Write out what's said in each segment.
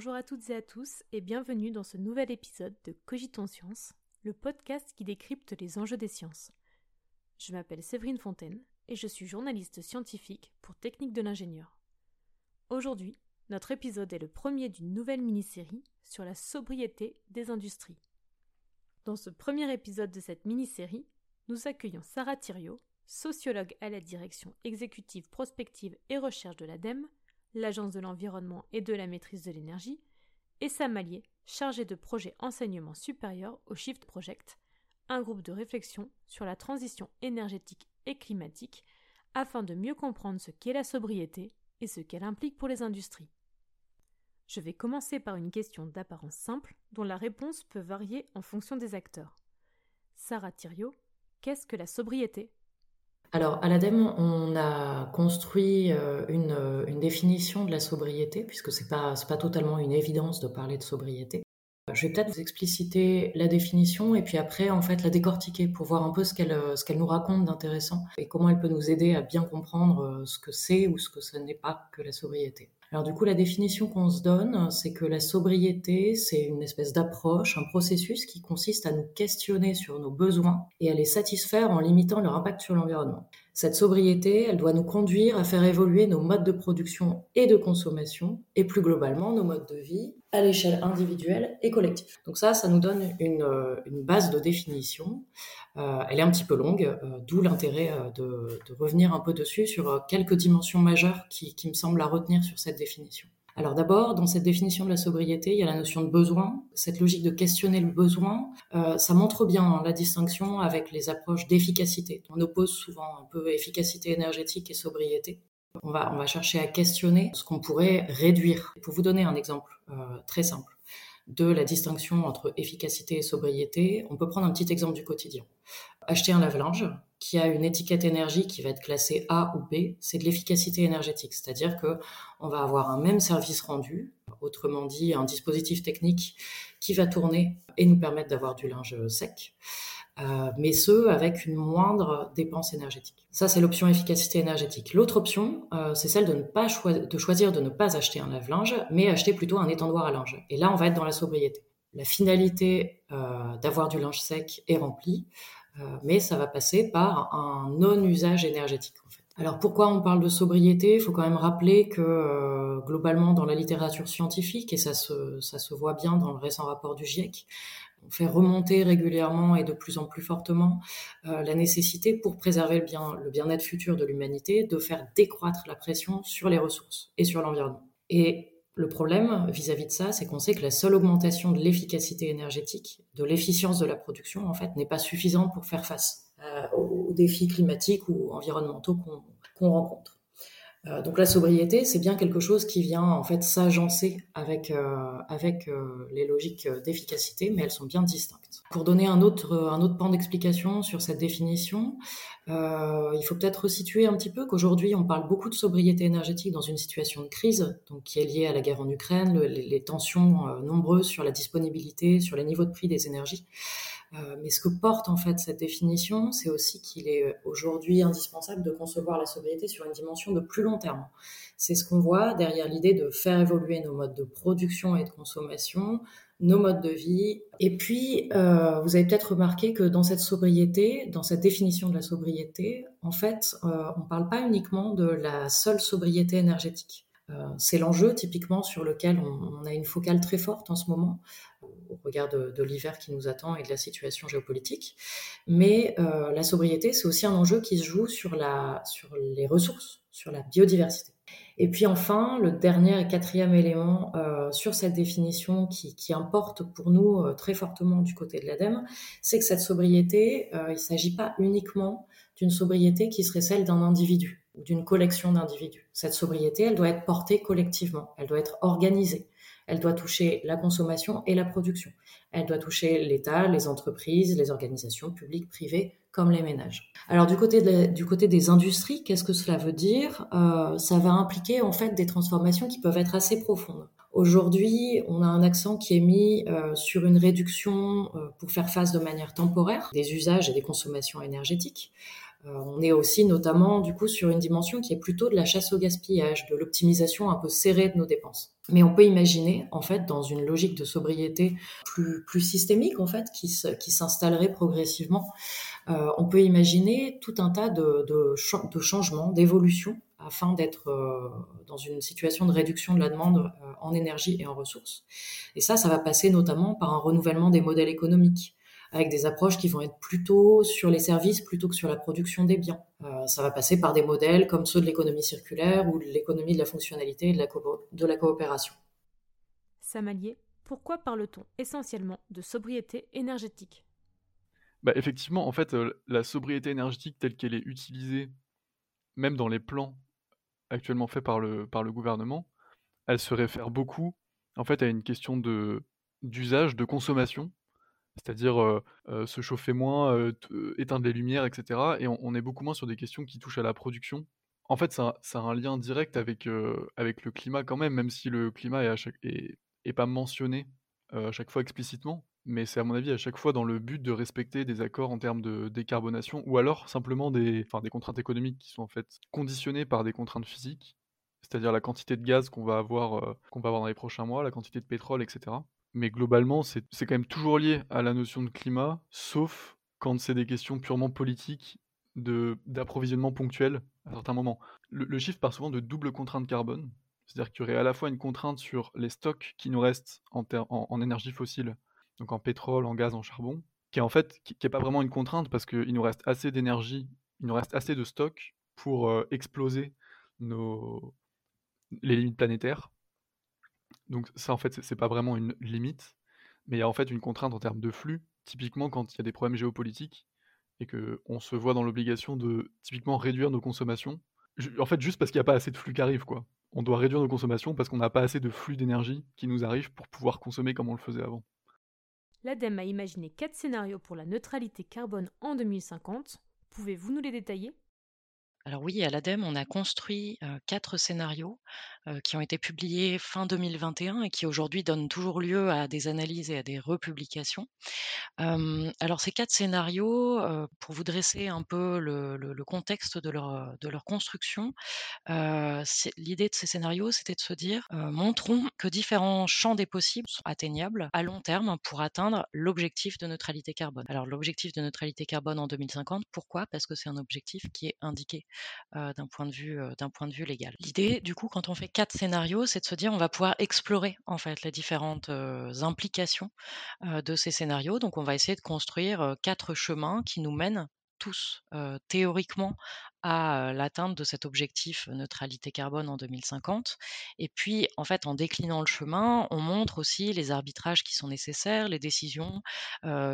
Bonjour à toutes et à tous et bienvenue dans ce nouvel épisode de Cogitons Science, le podcast qui décrypte les enjeux des sciences. Je m'appelle Séverine Fontaine et je suis journaliste scientifique pour Technique de l'ingénieur. Aujourd'hui, notre épisode est le premier d'une nouvelle mini-série sur la sobriété des industries. Dans ce premier épisode de cette mini-série, nous accueillons Sarah Thiriot, sociologue à la direction exécutive prospective et recherche de l'ADEME, l'Agence de l'environnement et de la maîtrise de l'énergie, et Sam Allier, chargé de projet enseignement supérieur au Shift Project, un groupe de réflexion sur la transition énergétique et climatique afin de mieux comprendre ce qu'est la sobriété et ce qu'elle implique pour les industries. Je vais commencer par une question d'apparence simple dont la réponse peut varier en fonction des acteurs. Sarah Thiriot, qu'est-ce que la sobriété? Alors, à l'ADEME, on a construit euh, une, une, définition de la sobriété, puisque ce n'est pas, pas totalement une évidence de parler de sobriété. Je vais peut-être vous expliciter la définition et puis après, en fait, la décortiquer pour voir un peu ce qu'elle ce qu'elle nous raconte d'intéressant et comment elle peut nous aider à bien comprendre euh, ce que c'est ou ce que ce n'est pas que la sobriété. Alors du coup, la définition qu'on se donne, c'est que la sobriété, c'est une espèce d'approche, un processus qui consiste à nous questionner sur nos besoins et à les satisfaire en limitant leur impact sur l'environnement. Cette sobriété, elle doit nous conduire à faire évoluer nos modes de production et de consommation, et plus globalement nos modes de vie à l'échelle individuelle et collective. Donc ça, ça nous donne une, euh, base de définition. Euh, elle est un petit peu longue, euh, d'où l'intérêt de, revenir un peu dessus sur quelques dimensions majeures qui, qui me semblent à retenir sur cette définition. Alors d'abord, dans cette définition de la sobriété, il y a la notion de besoin. Cette logique de questionner le besoin, ça montre bien la distinction avec les approches d'efficacité. On oppose souvent un peu efficacité énergétique et sobriété. On va, on va chercher à questionner ce qu'on pourrait réduire. Pour vous donner un exemple euh, très simple de la distinction entre efficacité et sobriété, on peut prendre un petit exemple du quotidien. Acheter un lave-linge qui a une étiquette énergie qui va être classée A ou B, c'est de l'efficacité énergétique, c'est-à-dire que on va avoir un même service rendu, autrement dit un dispositif technique qui va tourner et nous permettre d'avoir du linge sec. Euh, mais ce avec une moindre dépense énergétique. Ça, c'est l'option efficacité énergétique. L'autre option, euh, c'est celle de ne pas choisir de ne pas acheter un lave-linge, mais acheter plutôt un étendoir à linge. Et là, on va être dans la sobriété. La finalité euh, d'avoir du linge sec est remplie, mais ça va passer par un non-usage énergétique. En fait. Alors pourquoi on parle de sobriété? Il faut quand même rappeler que globalement dans la littérature scientifique, et ça se voit bien dans le récent rapport du GIEC, on fait remonter régulièrement et de plus en plus fortement euh, la nécessité pour préserver le bien le bien-être futur de l'humanité de faire décroître la pression sur les ressources et sur l'environnement. Et le problème vis-à-vis de ça, c'est qu'on sait que la seule augmentation de l'efficacité énergétique, de l'efficience de la production, en fait, n'est pas suffisante pour faire face euh, aux défis climatiques ou environnementaux qu'on rencontre. Euh, donc la sobriété, c'est bien quelque chose qui vient en fait s'agencer avec euh, euh, les logiques d'efficacité, mais elles sont bien distinctes. Pour donner un autre un pan d'explication sur cette définition, il faut peut-être resituer un petit peu qu'aujourd'hui on parle beaucoup de sobriété énergétique dans une situation de crise, donc qui est liée à la guerre en Ukraine, les, tensions nombreuses sur la disponibilité, sur les niveaux de prix des énergies. Euh, mais ce que porte en fait cette définition, c'est aussi qu'il est euh, aujourd'hui indispensable de concevoir la sobriété sur une dimension de plus long terme. C'est ce qu'on voit derrière l'idée de faire évoluer nos modes de production et de consommation, nos modes de vie. Et puis, euh, vous avez peut-être remarqué que dans cette sobriété, dans cette définition de la sobriété, en fait, on ne parle pas uniquement de la seule sobriété énergétique. Euh, c'est l'enjeu typiquement sur lequel on, a une focale très forte en ce moment au regard de, l'hiver qui nous attend et de la situation géopolitique. Mais euh, la sobriété, c'est aussi un enjeu qui se joue sur, la, sur les ressources, sur la biodiversité. Et puis enfin, le dernier et quatrième élément euh, sur cette définition qui, importe pour nous euh, très fortement du côté de l'ADEME, c'est que cette sobriété, il ne s'agit pas uniquement d'une sobriété qui serait celle d'un individu d'une collection d'individus. Cette sobriété, elle doit être portée collectivement, elle doit être organisée. Elle doit toucher la consommation et la production. Elle doit toucher l'État, les entreprises, les organisations publiques, privées, comme les ménages. Alors du côté, du côté des industries, qu'est-ce que cela veut dire? Euh, Ça va impliquer en fait des transformations qui peuvent être assez profondes. Aujourd'hui, on a un accent qui est mis euh, sur une réduction euh, pour faire face de manière temporaire des usages et des consommations énergétiques. On est aussi notamment du coup sur une dimension qui est plutôt de la chasse au gaspillage, de l'optimisation un peu serrée de nos dépenses. Mais on peut imaginer, en fait, dans une logique de sobriété plus, plus systémique, en fait, qui, s'installerait progressivement, euh, on peut imaginer tout un tas de, de, changements, d'évolutions, afin d'être euh, dans une situation de réduction de la demande euh, en énergie et en ressources. Et ça, ça va passer notamment par un renouvellement des modèles économiques avec des approches qui vont être plutôt sur les services plutôt que sur la production des biens. Euh, ça va passer par des modèles comme ceux de l'économie circulaire ou de l'économie de la fonctionnalité et de la, de la coopération. Samalier, pourquoi parle-t-on essentiellement de sobriété énergétique? Bah, Effectivement, en fait, euh, la sobriété énergétique telle qu'elle est utilisée, même dans les plans actuellement faits par le, par le gouvernement, elle se réfère beaucoup en fait à une question de d'usage, de consommation, c'est-à-dire se chauffer moins, éteindre les lumières, etc. Et on, est beaucoup moins sur des questions qui touchent à la production. En fait, ça, a un lien direct avec, le climat quand même, même si le climat est, est, pas mentionné à chaque fois explicitement. Mais c'est à mon avis à chaque fois dans le but de respecter des accords en termes de décarbonation, ou alors simplement des, des contraintes économiques qui sont en fait conditionnées par des contraintes physiques, c'est-à-dire la quantité de gaz qu'on va avoir, qu'on va avoir dans les prochains mois, la quantité de pétrole, etc mais globalement, c'est quand même toujours lié à la notion de climat, sauf quand c'est des questions purement politiques d'approvisionnement ponctuel à certains moments. Le, chiffre part souvent de double contrainte carbone, c'est-à-dire qu'il y aurait à la fois une contrainte sur les stocks qui nous restent en, en, énergie fossile, donc en pétrole, en gaz, en charbon, qui est en fait qui, pas vraiment une contrainte parce qu'il nous reste assez d'énergie, il nous reste assez de stocks pour euh, exploser nos, les limites planétaires donc ça, en fait, c'est pas vraiment une limite, mais il y a en fait une contrainte en termes de flux. Typiquement, quand il y a des problèmes géopolitiques et qu'on se voit dans l'obligation de typiquement réduire nos consommations, en fait, juste parce qu'il n'y a pas assez de flux qui arrivent, quoi. On doit réduire nos consommations parce qu'on n'a pas assez de flux d'énergie qui nous arrive pour pouvoir consommer comme on le faisait avant. L'ADEME a imaginé quatre scénarios pour la neutralité carbone en 2050. Pouvez-vous nous les détailler? Alors oui, à l'ADEME, on a construit quatre scénarios qui ont été publiés fin 2021 et qui aujourd'hui donnent toujours lieu à des analyses et à des republications. alors ces quatre scénarios, pour vous dresser un peu le, contexte de leur, construction, l'idée de ces scénarios, c'était de se dire, montrons que différents champs des possibles sont atteignables à long terme pour atteindre l'objectif de neutralité carbone. Alors l'objectif de neutralité carbone en 2050, pourquoi? Parce que c'est un objectif qui est indiqué d'un point de vue d'un point de vue légal. L'idée, du coup, quand on fait quatre scénarios, c'est de se dire on va pouvoir explorer en fait les différentes implications de ces scénarios. Donc, on va essayer de construire quatre chemins qui nous mènent tous théoriquement à l'atteinte de cet objectif neutralité carbone en 2050. Et puis, en fait, en déclinant le chemin, on montre aussi les arbitrages qui sont nécessaires, les décisions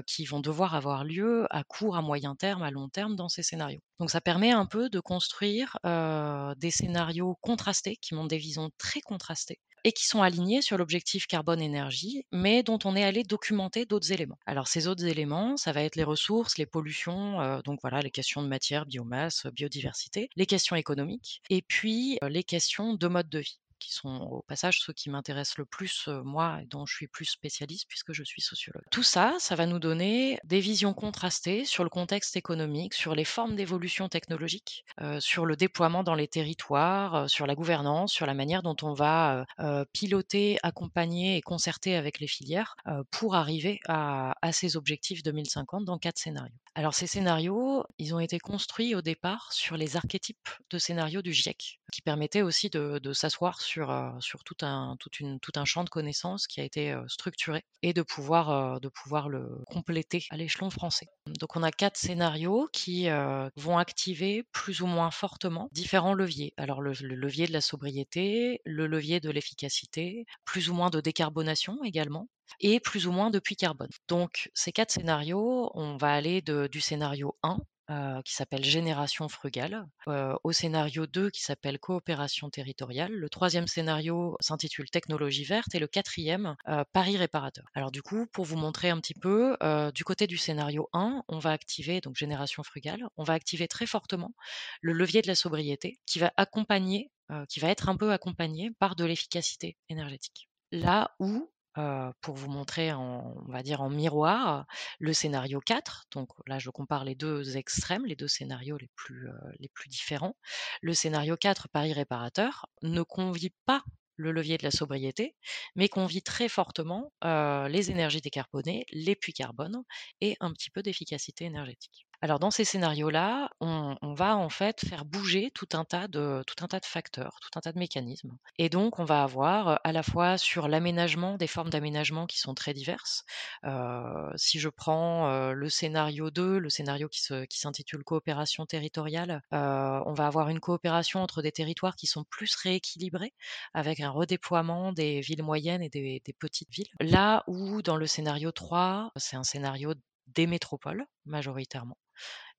qui vont devoir avoir lieu à court, à moyen terme, à long terme dans ces scénarios. Donc, ça permet un peu de construire des scénarios contrastés, qui montrent des visions très contrastées, et qui sont alignés sur l'objectif carbone-énergie, mais dont on est allé documenter d'autres éléments. Alors ces autres éléments, ça va être les ressources, les pollutions, euh, donc voilà les questions de matière, biomasse, biodiversité, les questions économiques, et puis euh, les questions de mode de vie qui sont au passage ceux qui m'intéressent le plus, moi, et dont je suis plus spécialiste puisque je suis sociologue. Tout ça, ça va nous donner des visions contrastées sur le contexte économique, sur les formes d'évolution technologique, sur le déploiement dans les territoires, sur la gouvernance, sur la manière dont on va piloter, accompagner et concerter avec les filières pour arriver à, ces objectifs 2050 dans quatre scénarios. Alors ces scénarios, ils ont été construits au départ sur les archétypes de scénarios du GIEC, qui permettaient aussi de, s'asseoir sur, tout, un, tout un champ de connaissances qui a été structuré et de pouvoir, de le compléter à l'échelon français. Donc on a quatre scénarios qui vont activer plus ou moins fortement différents leviers. Alors le, le levier de la sobriété, le levier de l'efficacité, plus ou moins de décarbonation également, et plus ou moins de puits carbone. Donc ces quatre scénarios, on va aller du scénario 1 euh, qui s'appelle Génération frugale, euh, au scénario 2 qui s'appelle Coopération territoriale, le troisième scénario s'intitule Technologie verte et le quatrième euh, Paris réparateur. Alors du coup, pour vous montrer un petit peu, du côté du scénario 1, on va activer, donc Génération frugale, on va activer très fortement le levier de la sobriété qui va accompagner, qui va être un peu accompagné par de l'efficacité énergétique. Là où pour vous montrer en, on va dire en miroir le scénario 4. Donc là, je compare les deux extrêmes, les deux scénarios les plus, les plus différents. Le scénario 4, Paris réparateur, ne convie pas le levier de la sobriété, mais convie très fortement les énergies décarbonées, les puits carbone et un petit peu d'efficacité énergétique. Alors dans ces scénarios-là, on, va en fait faire bouger tout un tas de tout un tas de facteurs, tout un tas de mécanismes. Et donc on va avoir à la fois sur l'aménagement des formes d'aménagement qui sont très diverses. si je prends le scénario 2, le scénario qui, s'intitule coopération territoriale, on va avoir une coopération entre des territoires qui sont plus rééquilibrés, avec un redéploiement des villes moyennes et des, des petites villes. Là où dans le scénario 3, c'est un scénario des métropoles majoritairement.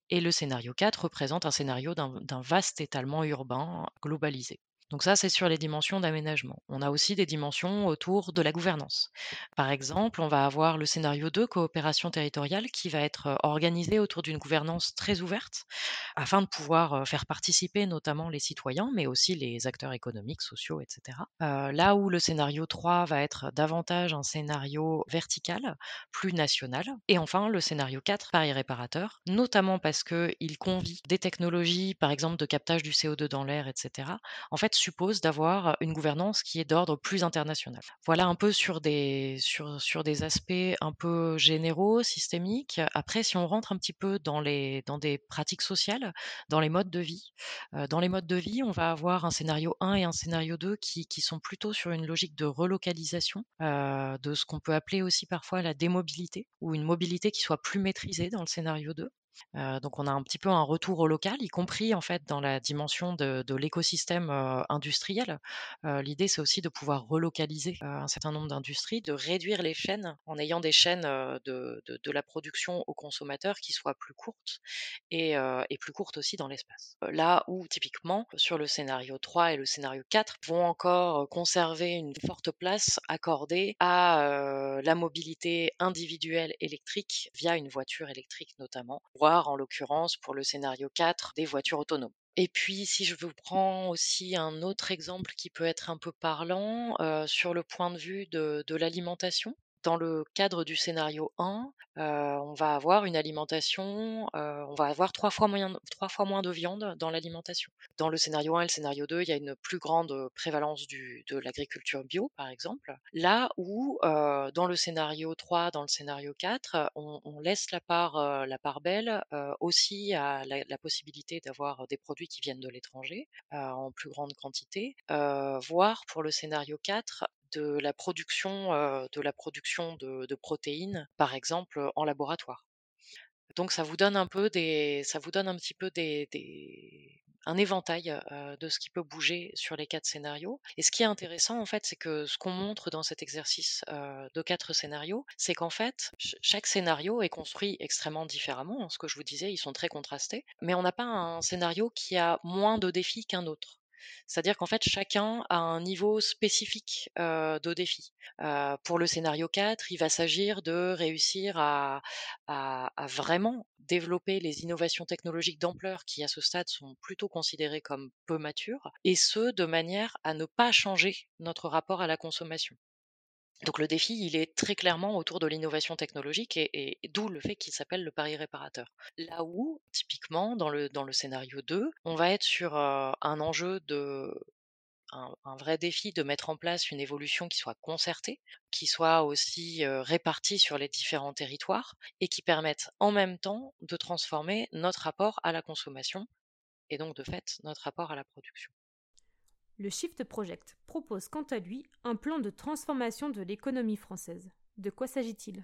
Et le scénario 4 représente un scénario d'un vaste étalement urbain globalisé. Donc ça, c'est sur les dimensions d'aménagement. On a aussi des dimensions autour de la gouvernance. Par exemple, on va avoir le scénario 2, coopération territoriale, qui va être organisé autour d'une gouvernance très ouverte, afin de pouvoir faire participer notamment les citoyens, mais aussi les acteurs économiques, sociaux, etc. là où le scénario 3 va être davantage un scénario vertical, plus national. Et enfin, le scénario 4, Paris réparateur, notamment parce qu'il convie des technologies, par exemple de captage du CO2 dans l'air, etc. En fait, suppose d'avoir une gouvernance qui est d'ordre plus international. Voilà un peu sur des, sur, sur des aspects un peu généraux, systémiques. Après, si on rentre un petit peu dans, les, dans des pratiques sociales, dans les modes de vie, dans les modes de vie, on va avoir un scénario 1 et un scénario 2 qui, qui sont plutôt sur une logique de relocalisation, de ce qu'on peut appeler aussi parfois la démobilité, ou une mobilité qui soit plus maîtrisée dans le scénario 2 donc on a un petit peu un retour au local, y compris en fait dans la dimension de, l'écosystème industriel. L'idée c'est aussi de pouvoir relocaliser un certain nombre d'industries, de réduire les chaînes en ayant des chaînes de, la production aux consommateurs qui soient plus courtes et, plus courtes aussi dans l'espace. Là où typiquement sur le scénario 3 et le scénario 4 vont encore conserver une forte place accordée à la mobilité individuelle électrique via une voiture électrique notamment en l'occurrence pour le scénario 4 des voitures autonomes. Et puis, si je vous prends aussi un autre exemple qui peut être un peu parlant sur le point de vue de l'alimentation, dans le cadre du scénario 1, on va avoir une alimentation, on va avoir trois fois, moins de viande dans l'alimentation. Dans le scénario 1 et le scénario 2, il y a une plus grande prévalence de l'agriculture bio, par exemple. Là où, dans le scénario 3, dans le scénario 4, on, laisse la part, la part belle aussi à la possibilité d'avoir des produits qui viennent de l'étranger en plus grande quantité, voire pour le scénario 4, de la production, de, la production de, protéines, par exemple, en laboratoire. Donc ça vous donne un peu des, ça vous donne un petit peu des, un éventail de ce qui peut bouger sur les quatre scénarios. Et ce qui est intéressant en fait, c'est que ce qu'on montre dans cet exercice de quatre scénarios, c'est qu'en fait chaque scénario est construit extrêmement différemment. Ce que je vous disais, ils sont très contrastés, mais on n'a pas un scénario qui a moins de défis qu'un autre. C'est-à-dire qu'en fait, chacun a un niveau spécifique de défi. pour le scénario 4, il va s'agir de réussir à, vraiment développer les innovations technologiques d'ampleur qui, à ce stade, sont plutôt considérées comme peu matures, et ce, de manière à ne pas changer notre rapport à la consommation. Donc le défi, il est très clairement autour de l'innovation technologique et, d'où le fait qu'il s'appelle le pari réparateur. Là où, typiquement, dans le, scénario 2, on va être sur un enjeu de... Un, vrai défi de mettre en place une évolution qui soit concertée, qui soit aussi répartie sur les différents territoires et qui permette en même temps de transformer notre rapport à la consommation et donc de fait notre rapport à la production. Le Shift Project propose quant à lui un plan de transformation de l'économie française. De quoi s'agit-il?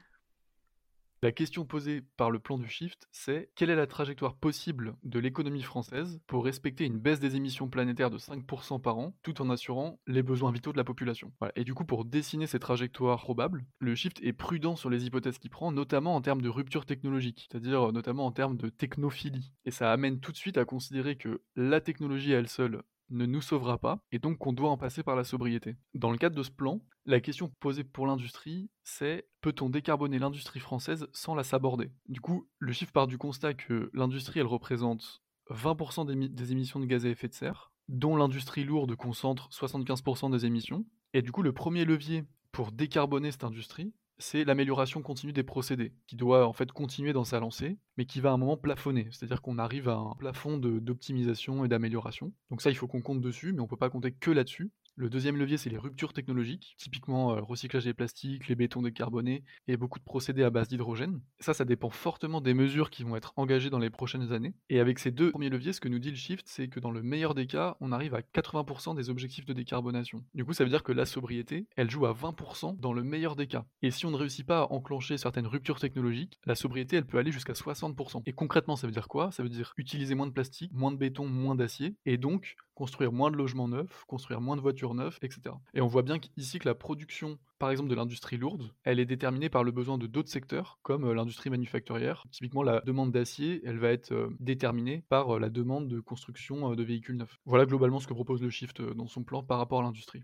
La question posée par le plan du Shift, c'est quelle est la trajectoire possible de l'économie française pour respecter une baisse des émissions planétaires de 5% par an, tout en assurant les besoins vitaux de la population? Et du coup, pour dessiner ces trajectoires probables, le Shift est prudent sur les hypothèses qu'il prend, notamment en termes de rupture technologique, c'est-à-dire notamment en termes de technophilie. Et ça amène tout de suite à considérer que la technologie à elle seule ne nous sauvera pas, et donc qu'on doit en passer par la sobriété. Dans le cadre de ce plan, la question posée pour l'industrie, c'est peut-on décarboner l'industrie française sans la saborder? Du coup, le chiffre part du constat que l'industrie, elle représente 20% des, émissions de gaz à effet de serre, dont l'industrie lourde concentre 75% des émissions, et du coup, le premier levier pour décarboner cette industrie, c'est l'amélioration continue des procédés, qui doit en fait continuer dans sa lancée, mais qui va à un moment plafonner. C'est-à-dire qu'on arrive à un plafond d'optimisation et d'amélioration. Donc ça, il faut qu'on compte dessus, mais on ne peut pas compter que là-dessus. Le deuxième levier, c'est les ruptures technologiques, typiquement le euh, recyclage des plastiques, les bétons décarbonés et beaucoup de procédés à base d'hydrogène. Ça, ça dépend fortement des mesures qui vont être engagées dans les prochaines années. Et avec ces deux premiers leviers, ce que nous dit le Shift, c'est que dans le meilleur des cas, on arrive à 80% des objectifs de décarbonation. Du coup, ça veut dire que la sobriété, elle joue à 20% dans le meilleur des cas. Et si on ne réussit pas à enclencher certaines ruptures technologiques, la sobriété, elle peut aller jusqu'à 60%. Et concrètement, ça veut dire quoi? Ça veut dire utiliser moins de plastique, moins de béton, moins d'acier, et donc construire moins de logements neufs, construire moins de voitures neuves, etc. Et on voit bien ici que la production, par exemple, de l'industrie lourde, elle est déterminée par le besoin de d'autres secteurs, comme euh, l'industrie manufacturière. Typiquement, la demande d'acier, elle va être euh, déterminée par euh, la demande de construction de véhicules neufs. Voilà globalement ce que propose le Shift dans son plan par rapport à l'industrie.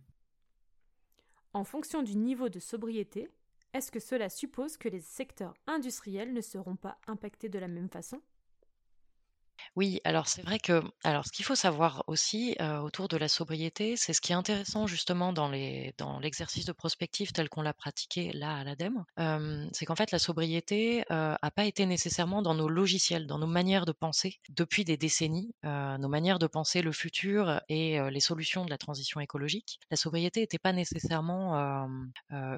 En fonction du niveau de sobriété, est-ce que cela suppose que les secteurs industriels ne seront pas impactés de la même façon? Oui, alors c'est vrai que ce qu'il faut savoir aussi, autour de la sobriété, c'est ce qui est intéressant justement dans l'exercice de prospective tel qu'on l'a pratiqué là à l'ADEME, c'est qu'en fait la sobriété, n'a pas été nécessairement dans nos logiciels, dans nos manières de penser depuis des décennies, nos manières de penser le futur et les solutions de la transition écologique. La sobriété n'était pas nécessairement,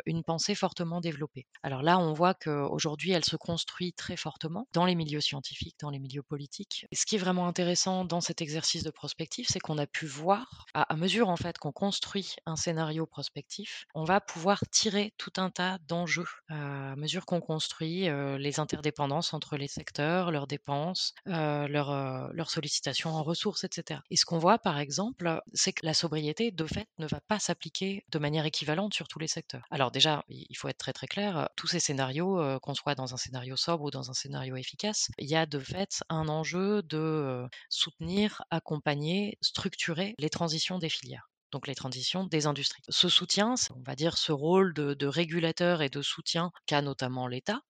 une pensée fortement développée. Alors là, on voit qu'aujourd'hui, elle se construit très fortement dans les milieux scientifiques, dans les milieux politiques ce qui est vraiment intéressant dans cet exercice de prospectif, c'est qu'on a pu voir, à, mesure en fait qu'on construit un scénario prospectif, on va pouvoir tirer tout un tas d'enjeux à mesure qu'on construit les interdépendances entre les secteurs, leurs dépenses, leurs sollicitations en ressources, etc. Et ce qu'on voit par exemple, c'est que la sobriété de fait ne va pas s'appliquer de manière équivalente sur tous les secteurs. Alors déjà, il faut être très très clair, tous ces scénarios, qu'on soit dans un scénario sobre ou dans un scénario efficace, il y a de fait un enjeu de soutenir, accompagner, structurer les transitions des filières donc les transitions des industries. Ce soutien, on va dire ce rôle de, régulateur et de soutien qu'a notamment l'État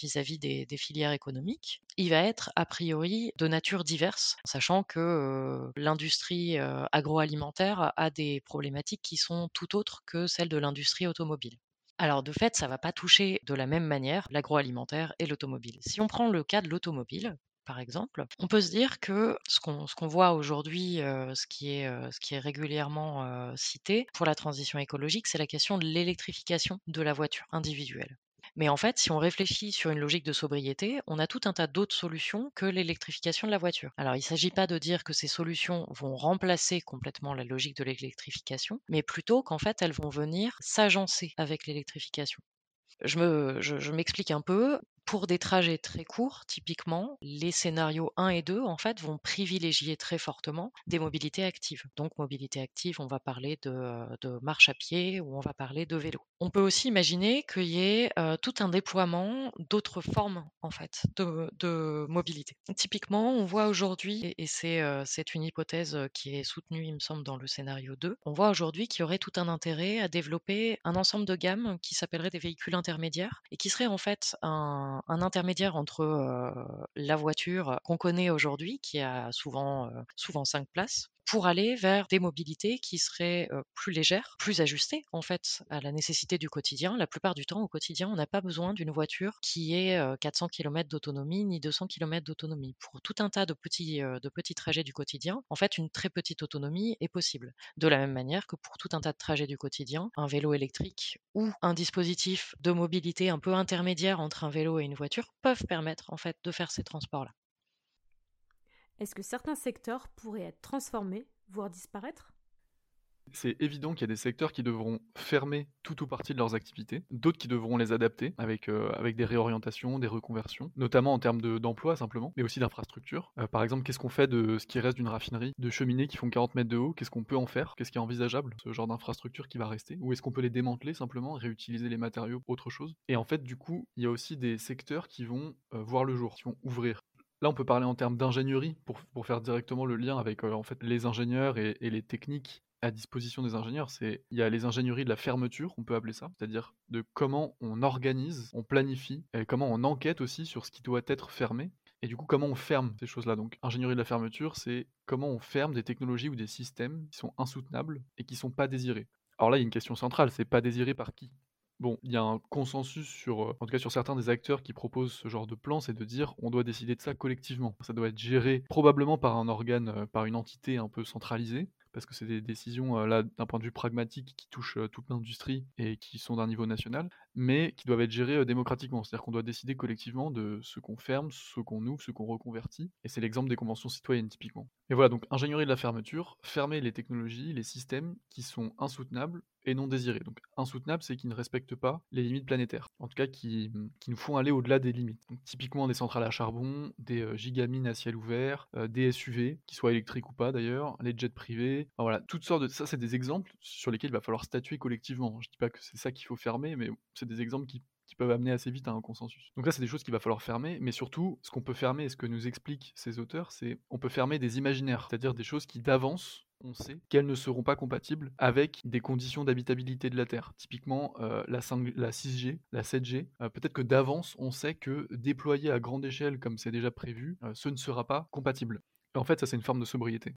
vis-à-vis des, filières économiques, il va être a priori de nature diverse, sachant que l'industrie agroalimentaire a des problématiques qui sont tout autres que celles de l'industrie automobile. Alors de fait, ça ne va pas toucher de la même manière l'agroalimentaire et l'automobile. Si on prend le cas de l'automobile, par exemple, on peut se dire que ce qu'on voit aujourd'hui, ce, qui est, ce qui est régulièrement cité pour la transition écologique, c'est la question de l'électrification de la voiture individuelle. Mais en fait, si on réfléchit sur une logique de sobriété, on a tout un tas d'autres solutions que l'électrification de la voiture. Alors, il ne s'agit pas de dire que ces solutions vont remplacer complètement la logique de l'électrification, mais plutôt qu'en fait, elles vont venir s'agencer avec l'électrification. Je m'explique un peu pour des trajets très courts, typiquement, les scénarios 1 et 2, en fait, vont privilégier très fortement des mobilités actives. Donc, mobilité active, on va parler de, marche à pied ou on va parler de vélo. On peut aussi imaginer qu'il y ait tout un déploiement d'autres formes, en fait, de, mobilité. Typiquement, on voit aujourd'hui, et c'est c'est une hypothèse qui est soutenue, il me semble, dans le scénario 2, on voit aujourd'hui qu'il y aurait tout un intérêt à développer un ensemble de gammes qui s'appellerait des véhicules intermédiaires et qui serait en fait un, un, intermédiaire entre la voiture qu'on connaît aujourd'hui, qui a souvent, cinq places, pour aller vers des mobilités qui seraient plus légères, plus ajustées en fait à la nécessité du quotidien. La plupart du temps, au quotidien, on n'a pas besoin d'une voiture qui ait 400 km d'autonomie ni 200 km d'autonomie. Pour tout un tas de petits, de petits trajets du quotidien, en fait, une très petite autonomie est possible. De la même manière que pour tout un tas de trajets du quotidien, un vélo électrique ou un dispositif de mobilité un peu intermédiaire entre un vélo et une voiture peuvent permettre en fait de faire ces transports-là. Est-ce que certains secteurs pourraient être transformés, voire disparaître? C'est évident qu'il y a des secteurs qui devront fermer tout ou partie de leurs activités, d'autres qui devront les adapter avec, euh, avec des réorientations, des reconversions, notamment en termes d'emploi simplement, mais aussi d'infrastructures. Euh, par exemple, qu'est-ce qu'on fait de ce qui reste d'une raffinerie, de cheminées qui font 40 mètres de haut, qu'est-ce qu'on peut en faire, qu'est-ce qui est envisageable, ce genre d'infrastructure qui va rester, ou est-ce qu'on peut les démanteler simplement, réutiliser les matériaux, autre chose? Et en fait, du coup, il y a aussi des secteurs qui vont euh, voir le jour, qui vont ouvrir. Là, on peut parler en termes d'ingénierie pour, pour, faire directement le lien avec euh, les ingénieurs et, les techniques à disposition des ingénieurs. C'est il y a les ingénieries de la fermeture, on peut appeler ça, c'est-à-dire de comment on organise, on planifie, et comment on enquête aussi sur ce qui doit être fermé. Et du coup, comment on ferme ces choses-là? Donc, ingénierie de la fermeture, c'est comment on ferme des technologies ou des systèmes qui sont insoutenables et qui sont pas désirés. Alors là, il y a une question centrale, c'est pas désiré par qui? Bon, il y a un consensus sur, euh, en tout cas sur certains des acteurs qui proposent ce genre de plan, c'est de dire on doit décider de ça collectivement. Ça doit être géré probablement par un organe, euh, par une entité un peu centralisée, parce que c'est des décisions euh, là d'un point de vue pragmatique qui touchent toute l'industrie et qui sont d'un niveau national, mais qui doivent être gérées démocratiquement. C'est-à-dire qu'on doit décider collectivement de ce qu'on ferme, ce qu'on ouvre, ce qu'on reconvertit. Et c'est l'exemple des conventions citoyennes typiquement. Et voilà, donc ingénierie de la fermeture, fermer les technologies, les systèmes qui sont insoutenables et non désirés. Donc insoutenables, c'est qui ne respectent pas les limites planétaires. En tout cas, qui, qui nous font aller au-delà des limites. Typiquement des centrales à charbon, des euh, gigamines à ciel ouvert, euh, des SUV, qui soient électriques ou pas d'ailleurs, les jets privés. voilà, toutes sortes de... Ça, c'est des exemples sur lesquels il va falloir statuer collectivement. Je dis pas que c'est ça qu'il faut fermer, mais c'est des exemples qui peuvent amener assez vite à un consensus. Donc là, c'est des choses qu'il va falloir fermer, mais surtout, ce qu'on peut fermer et ce que nous expliquent ces auteurs, c'est on peut fermer des imaginaires, c'est-à-dire des choses qui d'avance on sait qu'elles ne seront pas compatibles avec des conditions d'habitabilité de la Terre. Typiquement, euh, la, 6G, la 7G. Euh, peut-être que d'avance, on sait que déployer à grande échelle, comme c'est déjà prévu, euh, ce ne sera pas compatible. en fait, ça, c'est une forme de sobriété.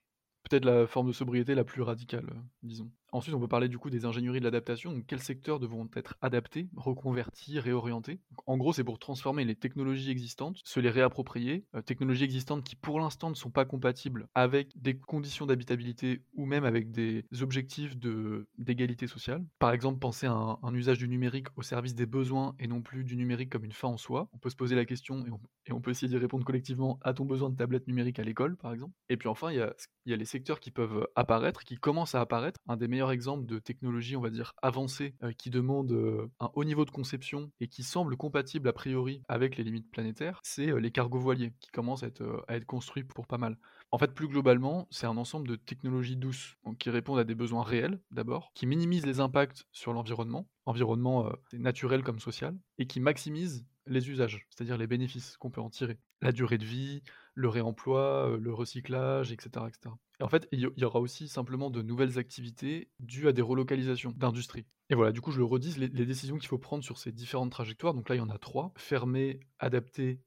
Peut-être la forme de sobriété la plus radicale, disons. Ensuite, on peut parler du coup des ingénieries de l'adaptation. Quels secteurs devront être adaptés, reconvertis, réorientés? En gros, c'est pour transformer les technologies existantes, se les réapproprier. Euh, technologies existantes qui, pour l'instant, ne sont pas compatibles avec des conditions d'habitabilité ou même avec des objectifs de, d'égalité sociale. Par exemple, penser à un, usage du numérique au service des besoins et non plus du numérique comme une fin en soi. On peut se poser la question et on, peut essayer d'y répondre collectivement à ton besoin de tablette numérique à l'école, par exemple. Et puis enfin, il y a, y a les secteurs qui peuvent apparaître, qui commencent à apparaître. Un des meilleurs exemple de technologie, on va dire, avancée, euh, qui demande euh, un haut niveau de conception et qui semble compatible a priori avec les limites planétaires, c'est euh, les cargos voiliers, qui commencent à être, à être construits pour pas mal. En fait, plus globalement, c'est un ensemble de technologies douces, qui répondent à des besoins réels, d'abord, qui minimisent les impacts sur l'environnement, environnement naturel comme social, et qui maximisent les usages, c'est-à-dire les bénéfices qu'on peut en tirer. La durée de vie, le réemploi, le recyclage, etc. etc. Et en fait, il y aura aussi simplement de nouvelles activités dues à des relocalisations d'industrie. Et voilà, du coup, je le redis, les, décisions qu'il faut prendre sur ces différentes trajectoires, donc là, il y en a trois, fermer, adapter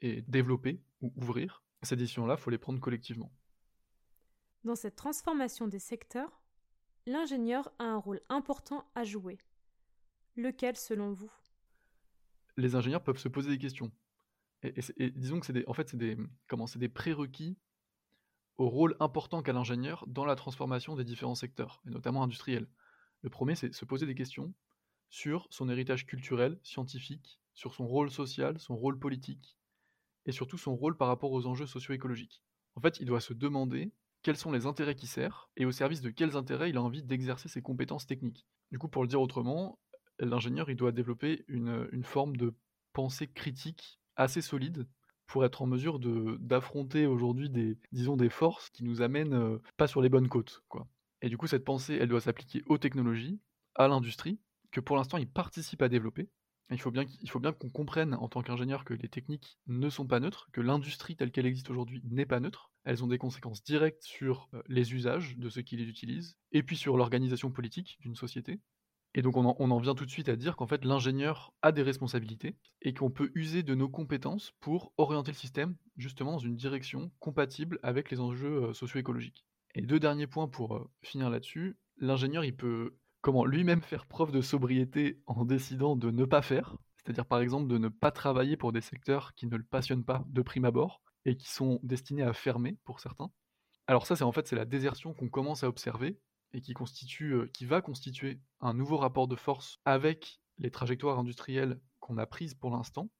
et développer ou ouvrir. Ces décisions-là, il faut les prendre collectivement. Dans cette transformation des secteurs, l'ingénieur a un rôle important à jouer. Lequel selon vous? Les ingénieurs peuvent se poser des questions. Et, disons que c'est des, en fait, des, comment, c'est des prérequis au rôle important qu'a l'ingénieur dans la transformation des différents secteurs, et notamment industriels. Le premier, c'est se poser des questions sur son héritage culturel, scientifique, sur son rôle social, son rôle politique, et surtout son rôle par rapport aux enjeux socio-écologiques. En fait, il doit se demander quels sont les intérêts qui sert, et au service de quels intérêts il a envie d'exercer ses compétences techniques. Du coup, pour le dire autrement, l'ingénieur, il doit développer une, une forme de pensée critique assez solide pour être en mesure de d'affronter aujourd'hui des disons des forces qui nous amènent euh, pas sur les bonnes côtes quoi. Et du coup cette pensée elle doit s'appliquer aux technologies, à l'industrie que pour l'instant il participe à développer. Il faut bien il faut bien qu'on comprenne en tant qu'ingénieur que les techniques ne sont pas neutres, que l'industrie telle qu'elle existe aujourd'hui n'est pas neutre. Elles ont des conséquences directes sur euh, les usages de ceux qui les utilisent et puis sur l'organisation politique d'une société. Et donc on en, vient tout de suite à dire qu'en fait l'ingénieur a des responsabilités et qu'on peut user de nos compétences pour orienter le système justement dans une direction compatible avec les enjeux euh, socio-écologiques. Et deux derniers points pour euh, finir là-dessus. L'ingénieur, il peut comment lui-même faire preuve de sobriété en décidant de ne pas faire, c'est-à-dire par exemple de ne pas travailler pour des secteurs qui ne le passionnent pas de prime abord et qui sont destinés à fermer pour certains. Alors ça, c'est en fait c'est la désertion qu'on commence à observer et euh, qui va constituer un nouveau rapport de force avec les trajectoires industrielles qu'on a prises pour l'instant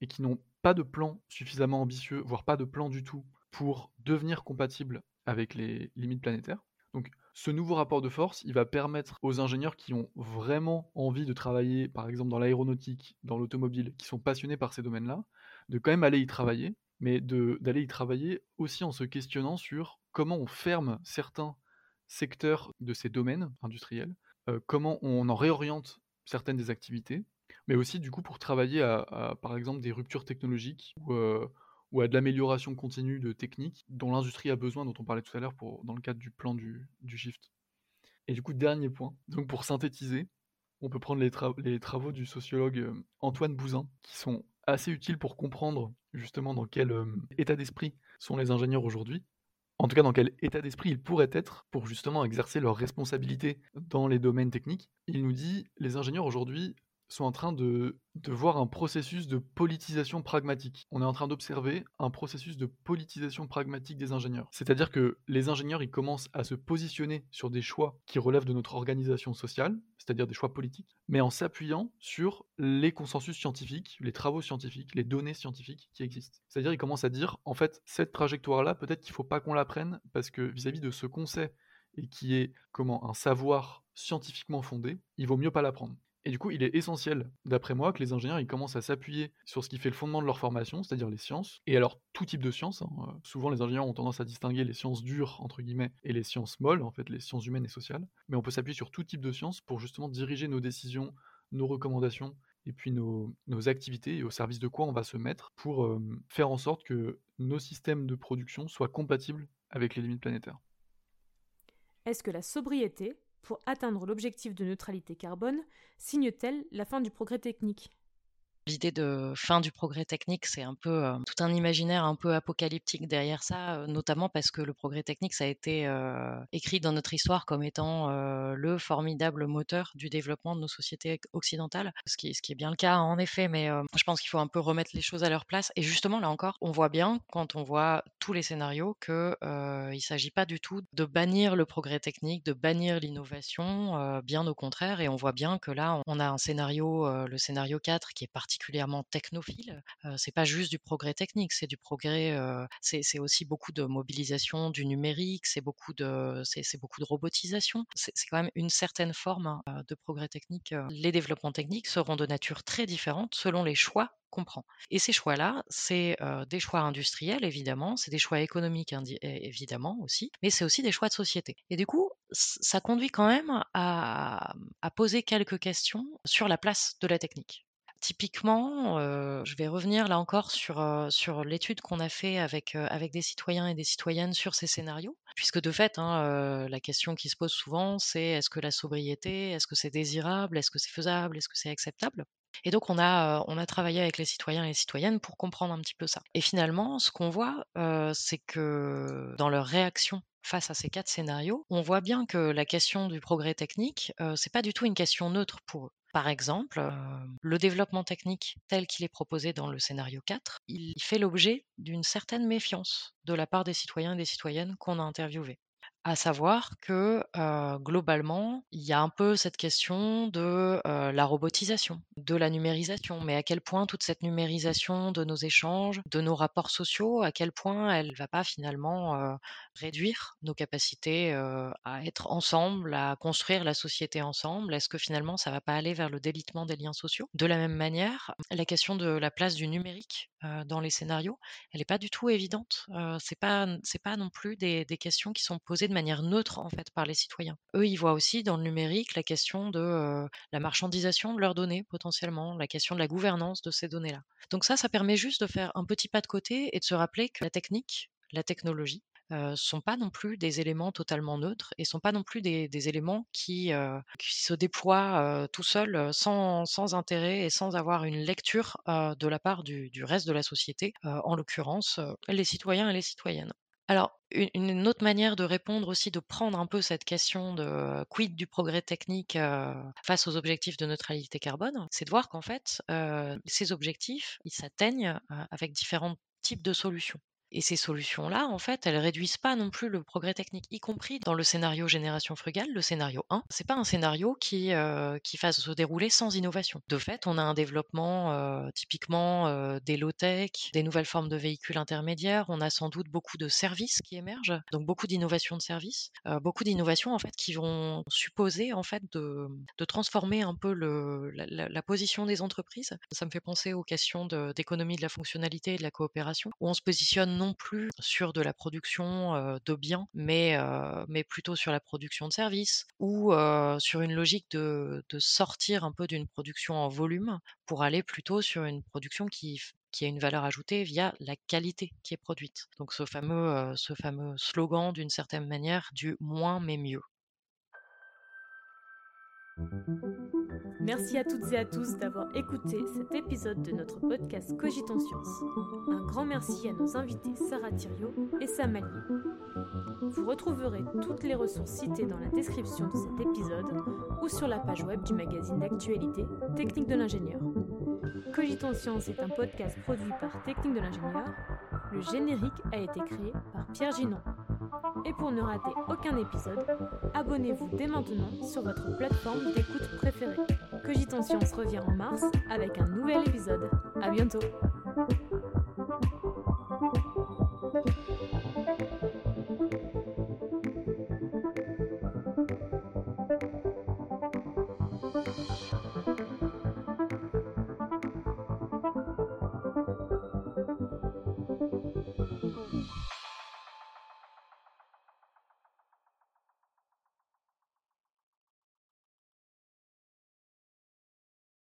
et qui n'ont pas de plan suffisamment ambitieux, voire pas de plan du tout, pour devenir compatibles avec les limites planétaires. Donc ce nouveau rapport de force, il va permettre aux ingénieurs qui ont vraiment envie de travailler, par exemple dans l'aéronautique, dans l'automobile, qui sont passionnés par ces domaines-là, de quand même aller y travailler, mais d'aller y travailler aussi en se questionnant sur comment on ferme certains secteurs de ces domaines industriels, comment on en réoriente certaines des activités, mais aussi du coup pour travailler à, par exemple des ruptures technologiques ou, à de l'amélioration continue de techniques dont l'industrie a besoin, dont on parlait tout à l'heure dans le cadre du plan du, du shift. Et du coup, dernier point, donc pour synthétiser, on peut prendre les, travaux du sociologue Antoine Bouzin, qui sont assez utiles pour comprendre justement dans quel état d'esprit sont les ingénieurs aujourd'hui, en tout cas dans quel état d'esprit ils pourraient être pour justement exercer leurs responsabilités dans les domaines techniques. Il nous dit les ingénieurs aujourd'hui sont en train de, voir un processus de politisation pragmatique. On est en train d'observer un processus de politisation pragmatique des ingénieurs. C'est-à-dire que les ingénieurs, ils commencent à se positionner sur des choix qui relèvent de notre organisation sociale, c'est-à-dire des choix politiques, mais en s'appuyant sur les consensus scientifiques, les travaux scientifiques, les données scientifiques qui existent. C'est-à-dire ils commencent à dire, en fait, cette trajectoire-là, peut-être qu'il ne faut pas qu'on la prenne, parce que vis-à-vis de ce qu'on sait et qui est comment un savoir scientifiquement fondé, il vaut mieux pas la prendre. Et du coup, il est essentiel, d'après moi, que les ingénieurs ils commencent à s'appuyer sur ce qui fait le fondement de leur formation, c'est-à-dire les sciences. Et alors, tout type de sciences. Hein, euh, souvent, les ingénieurs ont tendance à distinguer les sciences dures, entre guillemets, et les sciences molles, en fait, les sciences humaines et sociales. Mais on peut s'appuyer sur tout type de sciences pour justement diriger nos décisions, nos recommandations et puis nos, activités et au service de quoi on va se mettre pour euh, faire en sorte que nos systèmes de production soient compatibles avec les limites planétaires. Est-ce que la sobriété pour atteindre l'objectif de neutralité carbone, signe-t-elle la fin du progrès technique? L'idée de fin du progrès technique, c'est un peu euh, tout un imaginaire un peu apocalyptique derrière ça, euh, notamment parce que le progrès technique, ça a été euh, écrit dans notre histoire comme étant le formidable moteur du développement de nos sociétés occidentales, ce qui, ce qui est bien le cas en effet, mais je pense qu'il faut un peu remettre les choses à leur place. Et justement, là encore, on voit bien quand on voit tous les scénarios qu'il ne s'agit pas du tout de bannir le progrès technique, de bannir l'innovation, bien au contraire, et on voit bien que là, on a un scénario, le scénario 4, qui est parti particulièrement technophile. c'est pas juste du progrès technique, c'est du progrès, c'est aussi beaucoup de mobilisation du numérique, c'est beaucoup de, c'est beaucoup de robotisation. C'est quand même une certaine forme hein, de progrès technique. Les développements techniques seront de nature très différente selon les choix qu'on prend. Et ces choix-là, c'est des choix industriels, évidemment, c'est des choix économiques, évidemment, aussi, mais c'est aussi des choix de société. Et du coup, ça conduit quand même à poser quelques questions sur la place de la technique. Typiquement, je vais revenir là encore sur, sur l'étude qu'on a fait avec, avec des citoyens et des citoyennes sur ces scénarios. Puisque de fait, hein, la question qui se pose souvent, c'est est-ce que la sobriété, est-ce que c'est désirable, est-ce que c'est faisable, est-ce que c'est acceptable? Et donc on a, on a travaillé avec les citoyens et les citoyennes pour comprendre un petit peu ça. Et finalement, ce qu'on voit, c'est que dans leur réaction face à ces quatre scénarios, on voit bien que la question du progrès technique, c'est pas du tout une question neutre pour eux. Par exemple, le développement technique tel qu'il est proposé dans le scénario 4, il fait l'objet d'une certaine méfiance de la part des citoyens et des citoyennes qu'on a interviewés. À savoir que globalement, il y a un peu cette question de la robotisation, de la numérisation, mais à quel point toute cette numérisation de nos échanges, de nos rapports sociaux, à quel point elle ne va pas finalement réduire nos capacités à être ensemble, à construire la société ensemble? Est-ce que finalement ça ne va pas aller vers le délitement des liens sociaux? De la même manière, la question de la place du numérique dans les scénarios, elle n'est pas du tout évidente. c'est pas c'est pas non plus des, des questions qui sont posées de manière neutre en fait par les citoyens. Eux, ils voient aussi dans le numérique la question de la marchandisation de leurs données potentiellement, la question de la gouvernance de ces données-là. Donc ça, ça permet juste de faire un petit pas de côté et de se rappeler que la technique, la technologie, ne sont pas non plus des éléments totalement neutres et sont pas non plus des, éléments qui, se déploient tout seuls sans, intérêt et sans avoir une lecture de la part du, reste de la société, en l'occurrence les citoyens et les citoyennes. Alors, une, autre manière de répondre aussi, de prendre un peu cette question de quid du progrès technique face aux objectifs de neutralité carbone, c'est de voir qu'en fait, ces objectifs, ils s'atteignent avec différents types de solutions. Et ces solutions-là, en fait, elles réduisent pas non plus le progrès technique, y compris dans le scénario génération frugale, le scénario 1. C'est pas un scénario qui, euh, qui fasse se dérouler sans innovation. De fait, on a un développement euh, typiquement euh, des low-tech, des nouvelles formes de véhicules intermédiaires. On a sans doute beaucoup de services qui émergent, donc beaucoup d'innovations de services, beaucoup d'innovations en fait qui vont supposer en fait de, de transformer un peu le, la, position des entreprises. Ça me fait penser aux questions d'économie de, de la fonctionnalité et de la coopération, où on se positionne non plus sur de la production de biens, mais, mais plutôt sur la production de services ou sur une logique de, sortir un peu d'une production en volume pour aller plutôt sur une production qui, qui a une valeur ajoutée via la qualité qui est produite. Donc ce fameux, ce fameux slogan d'une certaine manière du moins mais mieux. Merci à toutes et à tous d'avoir écouté cet épisode de notre podcast Cogitons Science. Un grand merci à nos invités Sarah Thiriot et Sam. Vous retrouverez toutes les ressources citées dans la description de cet épisode ou sur la page web du magazine d'actualité Technique de l'ingénieur. Cogitons Science est un podcast produit par Technique de l'ingénieur. Le générique a été créé par Pierre Ginon. Et pour ne rater aucun épisode, abonnez-vous dès maintenant sur votre plateforme d'écoute préférée. Cogitons Science revient en mars avec un nouvel épisode. À bientôt!